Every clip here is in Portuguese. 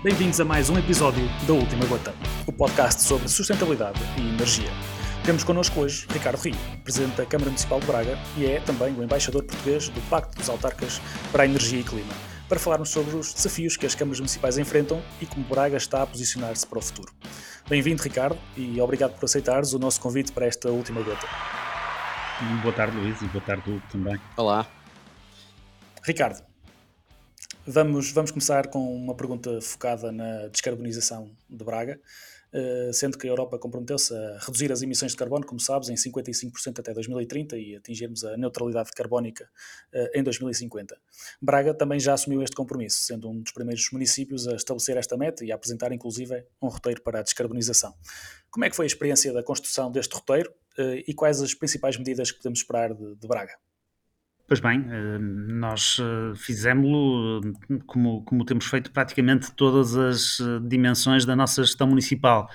Bem-vindos a mais um episódio da Última Gota, o podcast sobre sustentabilidade e energia. Temos connosco hoje Ricardo Rio, Presidente da Câmara Municipal de Braga e é também o embaixador português do Pacto dos Autarcas para a Energia e Clima, para falarmos sobre os desafios que as câmaras municipais enfrentam e como Braga está a posicionar-se para o futuro. Bem-vindo, Ricardo, e obrigado por aceitares o nosso convite para esta Última Gota. Boa tarde, Luís, e boa tarde, Hugo, também. Olá. Ricardo, vamos, vamos começar com uma pergunta focada na descarbonização de Braga. Eh, sendo que a Europa comprometeu-se a reduzir as emissões de carbono, como sabes, em 55% até 2030 e atingirmos a neutralidade carbónica eh, em 2050. Braga também já assumiu este compromisso, sendo um dos primeiros municípios a estabelecer esta meta e a apresentar, inclusive, um roteiro para a descarbonização. Como é que foi a experiência da construção deste roteiro eh, e quais as principais medidas que podemos esperar de, de Braga? Pois bem, eh, nós eh, fizemos-lo eh, como, como temos feito praticamente todas as dimensões da nossa gestão municipal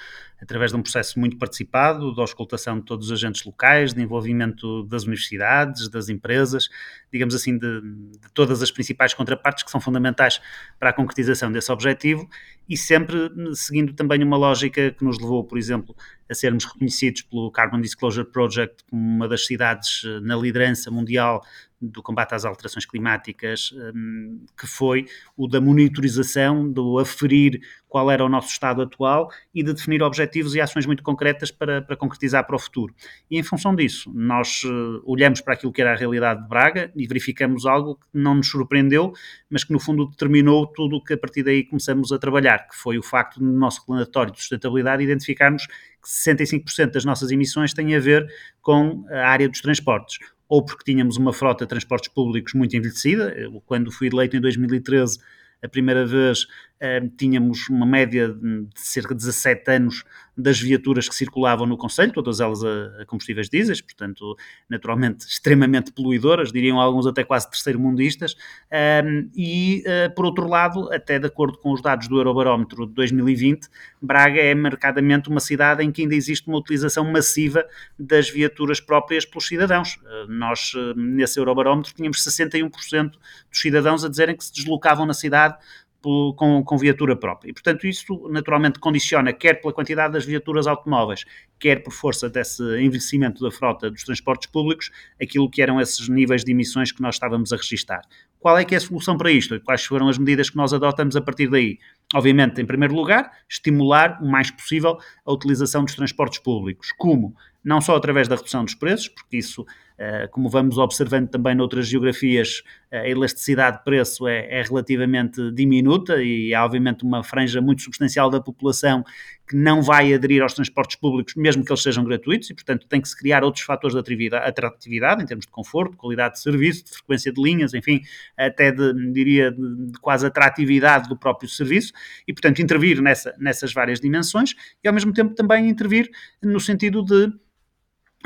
através de um processo muito participado, da auscultação de todos os agentes locais, de envolvimento das universidades, das empresas, digamos assim, de, de, todas as principais contrapartes que são fundamentais para a concretização desse objetivo e sempre seguindo também uma lógica que nos levou, por exemplo, a sermos reconhecidos pelo Carbon Disclosure Project como uma das cidades eh, na liderança mundial do combate às alterações climáticas, hum, que foi o da monitorização, do aferir qual era o nosso estado atual e de definir objetivos e ações muito concretas para, para concretizar para o futuro. E em função disso, nós uh, olhamos para aquilo que era a realidade de Braga e verificamos algo que não nos surpreendeu, mas que no fundo determinou tudo o que a partir daí começamos a trabalhar, que foi o facto no nosso relatório de sustentabilidade identificarmos que 65% das nossas emissões têm a ver com a área dos transportes ou porque tínhamos uma frota de transportes públicos muito envelhecida. Quando fui eleito em 2013, a primeira vez tínhamos uma média de cerca de 17 anos das viaturas que circulavam no Conselho, todas elas a, combustíveis diesel, portanto, naturalmente extremamente poluidoras, diriam alguns até quase terceiro-mundistas, um, e, uh, por outro lado, até de acordo com os dados do Eurobarómetro de 2020, Braga é marcadamente uma cidade em que ainda existe uma utilização massiva das viaturas próprias pelos cidadãos. Uh, nós, nesse Eurobarómetro, tínhamos 61% dos cidadãos a dizerem que se deslocavam na cidade com, com, viatura própria. E, portanto, isso naturalmente condiciona, quer pela quantidade das viaturas automóveis, quer por força desse envelhecimento da frota dos transportes públicos, aquilo que eram esses níveis de emissões que nós estávamos a registrar. Qual é que é a solução para isto? Quais foram as medidas que nós adotamos a partir daí? Obviamente, em primeiro lugar, estimular o mais possível a utilização dos transportes públicos. Como? Não só através da redução dos preços, porque isso eh, como vamos observando também noutras geografias, eh, a elasticidade de preço é, é, relativamente diminuta e há obviamente uma franja muito substancial da população que não vai aderir aos transportes públicos, mesmo que eles sejam gratuitos, e portanto tem que se criar outros fatores de atratividade, em termos de conforto, qualidade de serviço, de frequência de linhas, enfim, até de, diria, de, quase atratividade do próprio serviço, e portanto intervir nessa, nessas várias dimensões e ao mesmo tempo também intervir no sentido de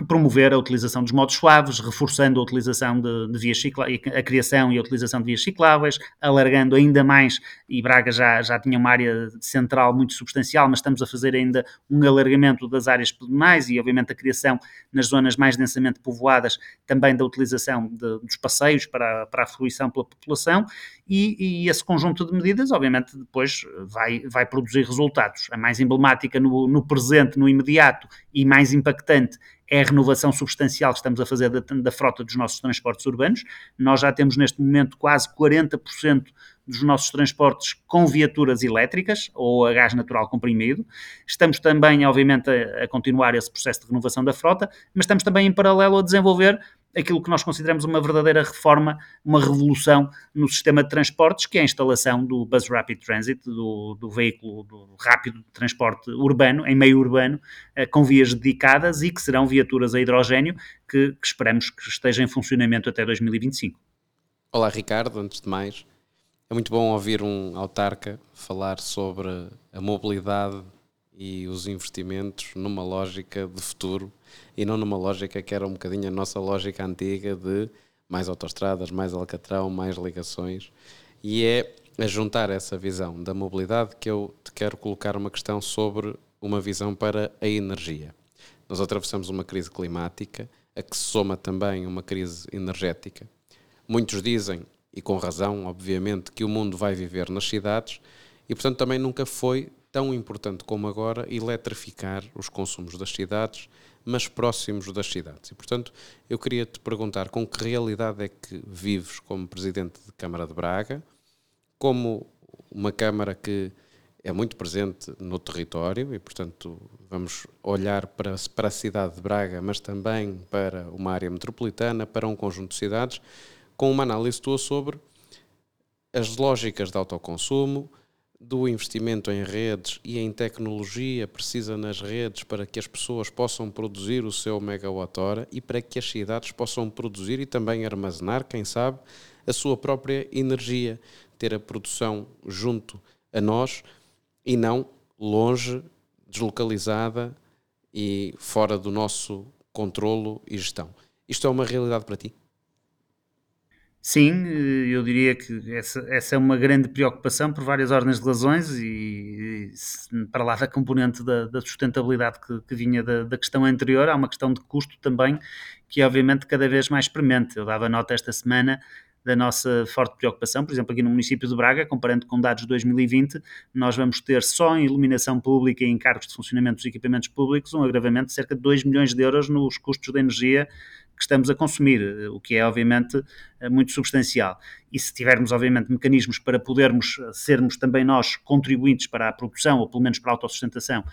promover a utilização dos modos suaves, reforçando a utilização de, de vias cicláveis, a criação e a utilização de vias cicláveis, alargando ainda mais, e Braga já, já tinha uma área central muito substancial, mas estamos a fazer ainda um alargamento das áreas pedonais e, obviamente, a criação nas zonas mais densamente povoadas também da utilização de, dos passeios para, para a fruição pela população, e, e, esse conjunto de medidas, obviamente, depois vai, vai produzir resultados. A mais emblemática no, no presente, no imediato, e mais impactante é a renovação substancial que estamos a fazer da, da, frota dos nossos transportes urbanos. Nós já temos neste momento quase 40% dos nossos transportes com viaturas elétricas ou a gás natural comprimido. Estamos também, obviamente, a, a continuar esse processo de renovação da frota, mas estamos também em paralelo a desenvolver aquilo que nós consideramos uma verdadeira reforma, uma revolução no sistema de transportes, que é a instalação do Bus Rapid Transit, do, do veículo do rápido de transporte urbano, em meio urbano, eh, com vias dedicadas e que serão viaturas a hidrogênio, que, que esperamos que esteja em funcionamento até 2025. Olá, Ricardo, antes de mais. É muito bom ouvir um autarca falar sobre a mobilidade e os investimentos numa lógica de futuro e não numa lógica que era um bocadinho a nossa lógica antiga de mais autoestradas, mais alcatrão, mais ligações. E é a juntar essa visão da mobilidade que eu te quero colocar uma questão sobre uma visão para a energia. Nós atravessamos uma crise climática, a que se soma também uma crise energética. Muitos dizem, e com razão, obviamente, que o mundo vai viver nas cidades E, portanto, também nunca foi tão importante como agora eletrificar os consumos das cidades, mas próximos das cidades. E, portanto, eu queria te perguntar com que realidade é que vives como presidente de Câmara de Braga, como uma Câmara que é muito presente no território e, portanto, vamos olhar para, para a cidade de Braga, mas também para uma área metropolitana, para um conjunto de cidades, com uma análise tua sobre as lógicas de autoconsumo, do investimento em redes e em tecnologia precisa nas redes para que as pessoas possam produzir o seu megawatt-hora e para que as cidades possam produzir e também armazenar, quem sabe, a sua própria energia, ter a produção junto a nós e não longe, deslocalizada e fora do nosso controlo e gestão. Isto é uma realidade para ti? Sim, eh, eu diria que essa, essa, é uma grande preocupação por várias ordens de razões e, e para lá da componente da, da sustentabilidade que, que vinha da, da, questão anterior, há uma questão de custo também que obviamente cada vez mais premente. Eu dava nota esta semana da nossa forte preocupação, por exemplo, aqui no município de Braga, comparando com dados de 2020, nós vamos ter só em iluminação pública e em cargos de funcionamento dos equipamentos públicos um agravamento de cerca de 2 milhões de euros nos custos de energia que estamos a consumir, o que é obviamente muito substancial. E se tivermos obviamente mecanismos para podermos sermos também nós contribuintes para a produção, ou pelo menos para a autossustentação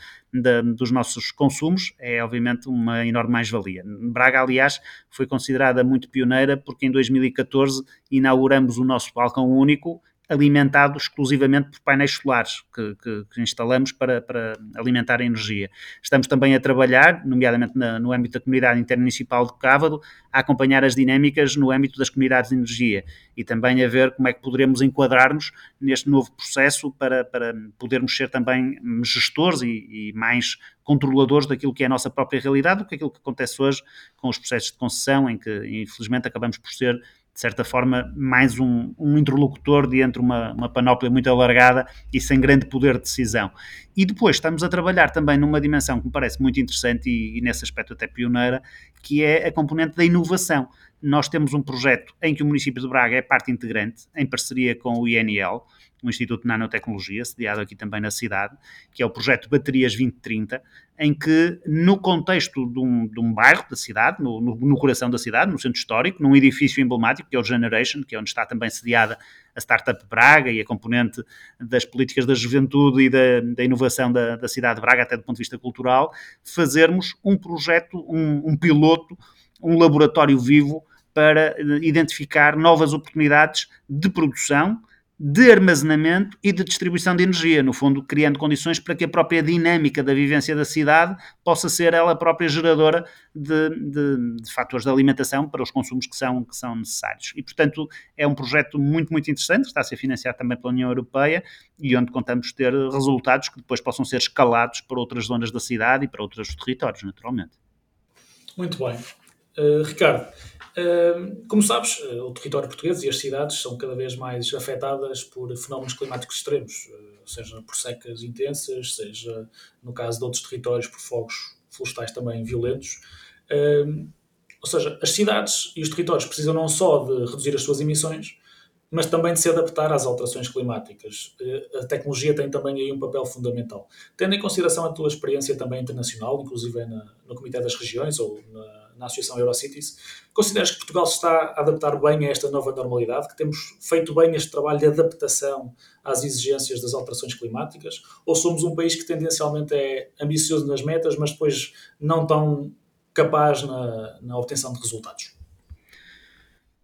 dos nossos consumos, é obviamente uma enorme mais-valia. Braga, aliás, foi considerada muito pioneira porque em 2014 inauguramos o nosso balcão único alimentado exclusivamente por painéis solares que, que, que instalamos para, para, alimentar a energia. Estamos também a trabalhar, nomeadamente na, no âmbito da comunidade intermunicipal de Cávado, a acompanhar as dinâmicas no âmbito das comunidades de energia e também a ver como é que poderemos enquadrar-nos neste novo processo para, para podermos ser também gestores e, e mais controladores daquilo que é a nossa própria realidade do que aquilo que acontece hoje com os processos de concessão, em que infelizmente acabamos por ser de certa forma, mais um, um interlocutor de entre uma, uma panóplia muito alargada e sem grande poder de decisão. E depois estamos a trabalhar também numa dimensão que me parece muito interessante e, e nesse aspecto até pioneira, que é a componente da inovação. Nós temos um projeto em que o município de Braga é parte integrante, em parceria com o INL, o Instituto de Nanotecnologia, sediado aqui também na cidade, que é o projeto Baterias 2030, em que, no contexto de um, de um bairro da cidade, no, no, no, coração da cidade, no centro histórico, num edifício emblemático, que é o Generation, que é onde está também sediada a Startup Braga e a componente das políticas da juventude e da, da inovação da, da, cidade de Braga, até do ponto de vista cultural, fazermos um projeto, um, um piloto, um laboratório vivo para identificar novas oportunidades de produção, de armazenamento e de distribuição de energia, no fundo, criando condições para que a própria dinâmica da vivência da cidade possa ser ela própria geradora de, de, de, fatores de alimentação para os consumos que são, que são necessários. E, portanto, é um projeto muito, muito interessante, que está a ser financiado também pela União Europeia e onde contamos ter resultados que depois possam ser escalados para outras zonas da cidade e para outros territórios, naturalmente. Muito bem. Uh, Ricardo, como sabes, eh, o território português e as cidades são cada vez mais afetadas por fenómenos climáticos extremos, eh, seja por secas intensas, seja, no caso de outros territórios, por fogos florestais também violentos. Ou seja, as cidades e os territórios precisam não só de reduzir as suas emissões, mas também de se adaptar às alterações climáticas. Eh, a tecnologia tem também aí um papel fundamental. Tendo em consideração a tua experiência também internacional, inclusive na, no Comitê das Regiões ou na na Associação Eurocities. Consideras que Portugal se está a adaptar bem a esta nova normalidade, que temos feito bem este trabalho de adaptação às exigências das alterações climáticas? Ou somos um país que tendencialmente é ambicioso nas metas, mas depois não tão capaz na, na obtenção de resultados?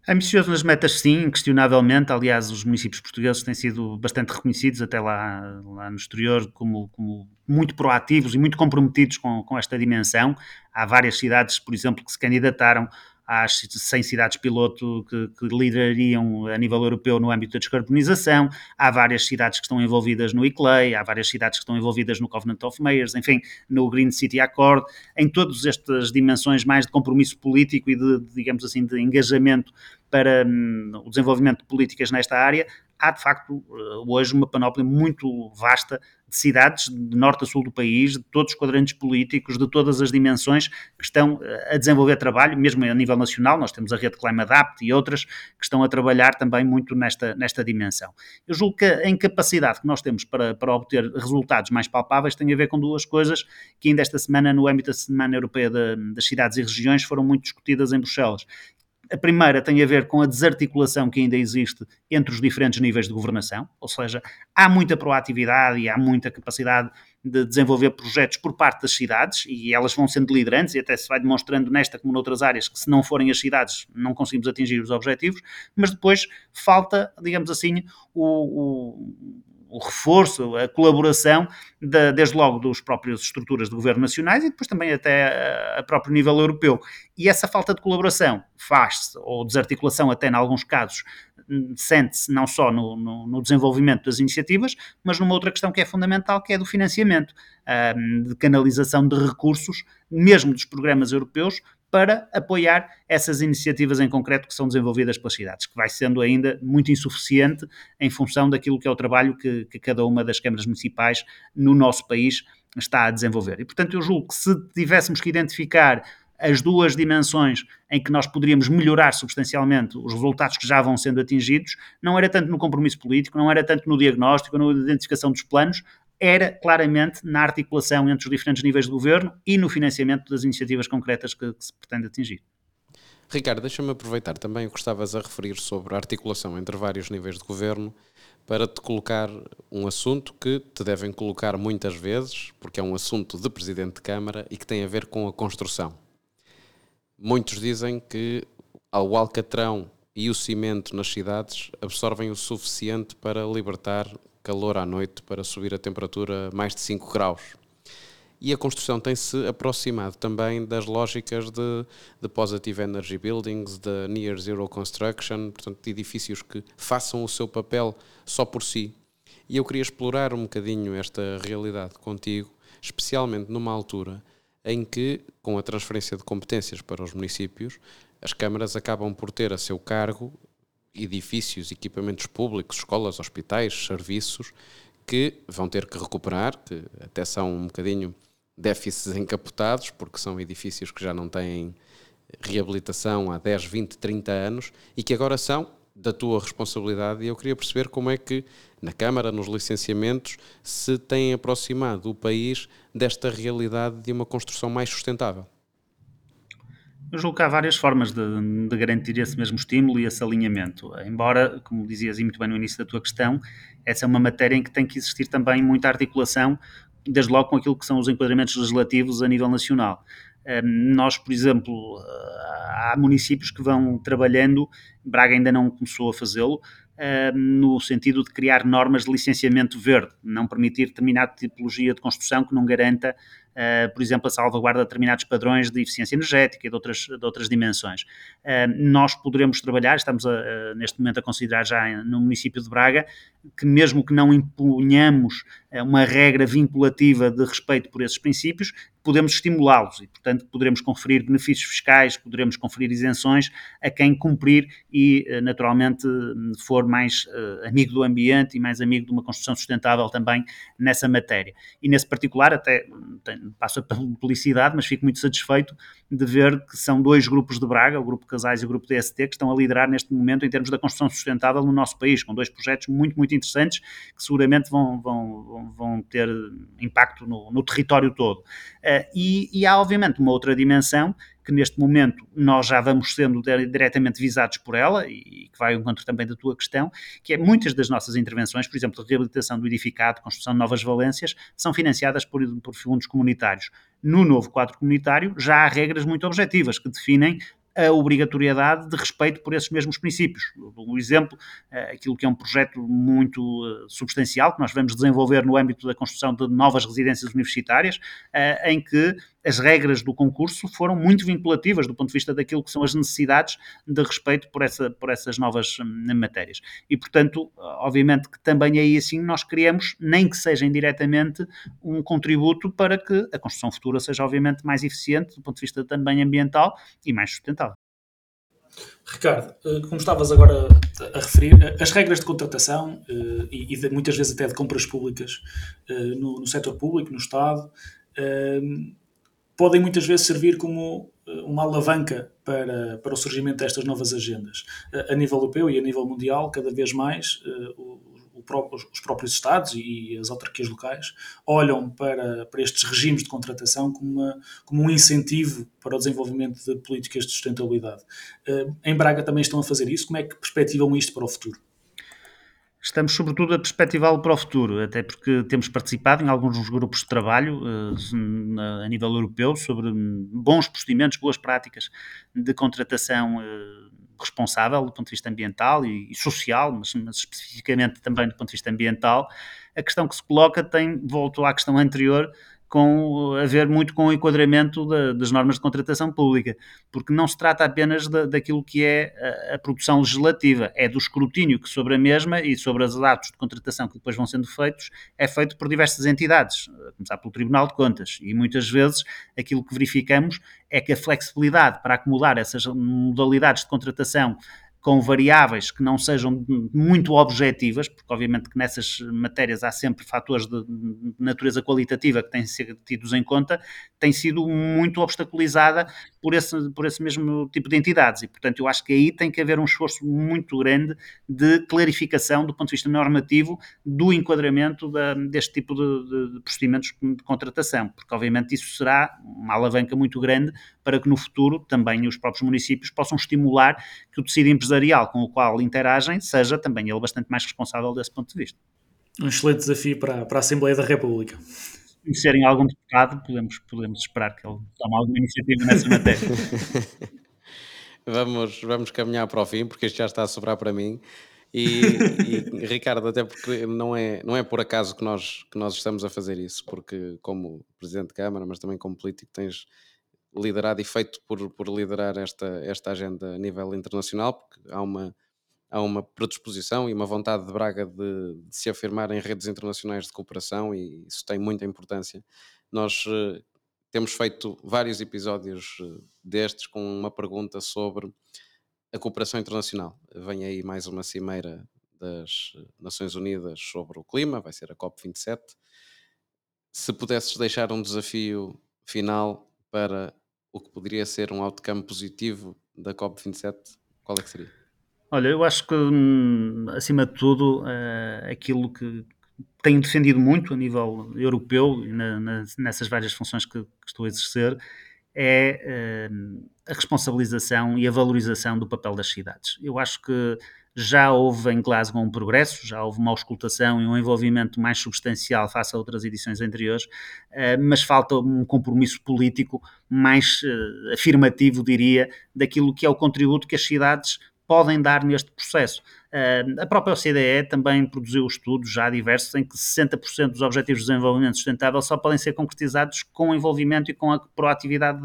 Ambicioso nas metas, sim, inquestionavelmente. Aliás, os municípios portugueses têm sido bastante reconhecidos, até lá, lá no exterior, como, como muito proativos e muito comprometidos com, com esta dimensão. Há várias cidades, por exemplo, que se candidataram às 100 cidades piloto que, que, liderariam a nível europeu no âmbito da descarbonização, há várias cidades que estão envolvidas no ICLEI, há várias cidades que estão envolvidas no Covenant of Mayors, enfim, no Green City Accord, em todas estas dimensões mais de compromisso político e de, digamos assim, de engajamento para hum, o desenvolvimento de políticas nesta área, há de facto hoje uma panóplia muito vasta de cidades de norte a sul do país, de todos os quadrantes políticos, de todas as dimensões que estão eh, a desenvolver trabalho, mesmo a nível nacional, nós temos a rede Climadapt e outras que estão a trabalhar também muito nesta, nesta dimensão. Eu julgo que a incapacidade que nós temos para, para obter resultados mais palpáveis tem a ver com duas coisas que ainda esta semana, no âmbito da Semana Europeia de, das Cidades e Regiões, foram muito discutidas em Bruxelas, a primeira tem a ver com a desarticulação que ainda existe entre os diferentes níveis de governação, ou seja, há muita proatividade e há muita capacidade de desenvolver projetos por parte das cidades e elas vão sendo liderantes e até se vai demonstrando nesta como noutras áreas que se não forem as cidades não conseguimos atingir os objetivos, mas depois falta, digamos assim, o, o o reforço, a colaboração, de, desde logo dos próprias estruturas de governo nacionais e depois também até a próprio nível europeu. E essa falta de colaboração faz-se, ou desarticulação até em alguns casos, sente-se não só no, no, no, desenvolvimento das iniciativas, mas numa outra questão que é fundamental, que é do financiamento, de canalização de recursos, mesmo dos programas europeus, para apoiar essas iniciativas em concreto que são desenvolvidas pelas cidades, que vai sendo ainda muito insuficiente em função daquilo que é o trabalho que, que cada uma das câmaras municipais no nosso país está a desenvolver. E, portanto, eu julgo que se tivéssemos que identificar as duas dimensões em que nós poderíamos melhorar substancialmente os resultados que já vão sendo atingidos, não era tanto no compromisso político, não era tanto no diagnóstico, na identificação dos planos, era claramente na articulação entre os diferentes níveis de governo e no financiamento das iniciativas concretas que, que se pretende atingir. Ricardo, deixa-me aproveitar também o que estavas a referir sobre a articulação entre vários níveis de governo para te colocar um assunto que te devem colocar muitas vezes, porque é um assunto de Presidente de Câmara e que tem a ver com a construção. Muitos dizem que o alcatrão e o cimento nas cidades absorvem o suficiente para libertar calor à noite, para subir a temperatura mais de 5 graus. E a construção tem-se aproximado também das lógicas de, de Positive Energy Buildings, de Near Zero Construction, portanto, de edifícios que façam o seu papel só por si. E eu queria explorar um bocadinho esta realidade contigo, especialmente numa altura em que, com a transferência de competências para os municípios, as câmaras acabam por ter a seu cargo edifícios, equipamentos públicos, escolas, hospitais, serviços, que vão ter que recuperar, que até são um bocadinho déficits encapotados, porque são edifícios que já não têm reabilitação há 10, 20, 30 anos e que agora são da tua responsabilidade. E eu queria perceber como é que na Câmara, nos licenciamentos, se têm aproximado o país desta realidade de uma construção mais sustentável. Eu julgo que há várias formas de, de, garantir esse mesmo estímulo e esse alinhamento. Embora, como dizias muito bem no início da tua questão, essa é uma matéria em que tem que existir também muita articulação, desde logo com aquilo que são os enquadramentos legislativos a nível nacional. Nós, por exemplo, há municípios que vão trabalhando, Braga ainda não começou a fazê-lo, no sentido de criar normas de licenciamento verde, não permitir determinada tipologia de construção que não garanta, uh, por exemplo, a salvaguarda de determinados padrões de eficiência energética e de outras, de outras dimensões. Uh, nós poderemos trabalhar, estamos a, neste momento a considerar já no município de Braga, que mesmo que não impunhamos uma regra vinculativa de respeito por esses princípios, podemos estimulá-los e, portanto, poderemos conferir benefícios fiscais, poderemos conferir isenções a quem cumprir e, naturalmente, for mais amigo do ambiente e mais amigo de uma construção sustentável também nessa matéria. E nesse particular, até tem, passo a publicidade, mas fico muito satisfeito de ver que são dois grupos de Braga, o Grupo Casais e o Grupo DST, que estão a liderar neste momento em termos da construção sustentável no nosso país, com dois projetos muito, muito interessantes que seguramente vão, vão, vão ter impacto no, no território todo. Uh, e, e há, obviamente, uma outra dimensão que neste momento nós já vamos sendo diretamente visados por ela e que vai ao encontro também da tua questão, que é muitas das nossas intervenções, por exemplo, de reabilitação do edificado, construção de novas valências, são financiadas por, por fundos comunitários. No novo quadro comunitário já há regras muito objetivas que definem a obrigatoriedade de respeito por esses mesmos princípios. O exemplo, eh, aquilo que é um projeto muito eh, substancial que nós vamos desenvolver no âmbito da construção de novas residências universitárias, eh, em que as regras do concurso foram muito vinculativas do ponto de vista daquilo que são as necessidades de respeito por, essa, por essas novas hum, matérias. E, portanto, obviamente que também aí assim nós queremos, nem que seja indiretamente, um contributo para que a construção futura seja obviamente mais eficiente do ponto de vista também ambiental e mais sustentável. Ricardo, eh, como estavas agora a referir, eh, as regras de contratação eh, e, muitas vezes até de compras públicas no, no setor público, no Estado, podem muitas vezes servir como uma alavanca para, para o surgimento destas novas agendas. A nível europeu e a nível mundial, cada vez mais os próprios Estados e as autarquias locais olham para, para estes regimes de contratação como, uma, como um incentivo para o desenvolvimento de políticas de sustentabilidade. Eh, em Braga também estão a fazer isso. Como é que perspectivam isto para o futuro? Estamos, sobretudo, a perspectivá-lo para o futuro, até porque temos participado em alguns grupos de trabalho eh, a nível europeu sobre bons procedimentos, boas práticas de contratação eh, responsável do ponto de vista ambiental e social, mas, mas, especificamente também do ponto de vista ambiental, a questão que se coloca tem, volto à questão anterior, com a ver muito com o enquadramento da, das normas de contratação pública, porque não se trata apenas da, daquilo que é a, a, produção legislativa, é do escrutínio que sobre a mesma e sobre os atos de contratação que depois vão sendo feitos, é feito por diversas entidades, a começar pelo Tribunal de Contas, e muitas vezes aquilo que verificamos é que a flexibilidade para acumular essas modalidades de contratação com variáveis que não sejam muito objetivas, porque obviamente que nessas matérias há sempre fatores de natureza qualitativa que têm sido tidos em conta, tem sido muito obstaculizada por esse, por esse mesmo tipo de entidades. E, portanto, eu acho que aí tem que haver um esforço muito grande de clarificação do ponto de vista normativo do enquadramento da, deste tipo de, de, procedimentos de contratação, porque obviamente isso será uma alavanca muito grande para que no futuro também os próprios municípios possam estimular que o tecido empresarial com o qual interagem seja também ele bastante mais responsável desse ponto de vista. Um excelente desafio para, para a Assembleia da República. Se serem algum deputado, podemos, podemos esperar que ele tome alguma iniciativa nessa matéria. vamos, vamos caminhar para o fim, porque isto já está a sobrar para mim. E, e, Ricardo, até porque não é, não é por acaso que nós, que nós estamos a fazer isso, porque como Presidente de Câmara, mas também como político, tens liderado e feito por, por liderar esta, esta agenda a nível internacional, porque há uma, há uma predisposição e uma vontade de Braga de, de, se afirmar em redes internacionais de cooperação e isso tem muita importância. Nós uh, temos feito vários episódios uh, destes com uma pergunta sobre a cooperação internacional. Vem aí mais uma cimeira das Nações Unidas sobre o clima, vai ser a COP27. Se pudesses deixar um desafio final para o que poderia ser um outcome positivo da COP27, qual é que seria? Olha, eu acho que, hum, acima de tudo, uh, aquilo que tenho defendido muito a nível europeu, na, nessas várias funções que, estou a exercer, é uh, a responsabilização e a valorização do papel das cidades. Eu acho que já houve em Glasgow um progresso, já houve uma auscultação e um envolvimento mais substancial face a outras edições anteriores, eh, mas falta um compromisso político mais eh, afirmativo, diria, daquilo que é o contributo que as cidades podem dar neste processo. a própria OCDE também produziu estudos já diversos em que 60% dos Objetivos de Desenvolvimento Sustentável só podem ser concretizados com o envolvimento e com a proatividade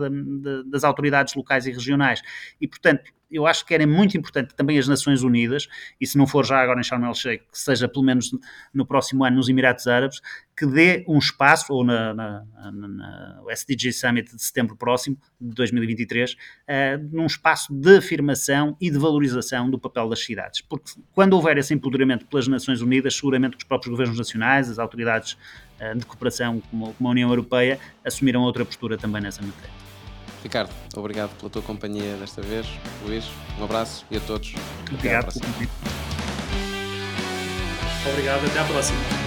das autoridades locais e regionais. E, portanto, eu acho que era muito importante também as Nações Unidas, e se não for já agora em Sharm el-Sheikh, que seja pelo menos no próximo ano nos Emirados Árabes, que dê um espaço, ou na, na, na, na SDG Summit de setembro próximo, de 2023, uh, eh, num espaço de afirmação e de valorização do papel das cidades. Porque quando houver esse empoderamento pelas Nações Unidas, seguramente os próprios governos nacionais, as autoridades uh, de cooperação como, como a União Europeia, assumiram outra postura também nessa matéria. Ricardo, obrigado pela tua companhia desta vez. Luís, um abraço e a todos. Obrigado. Obrigado, até à próxima.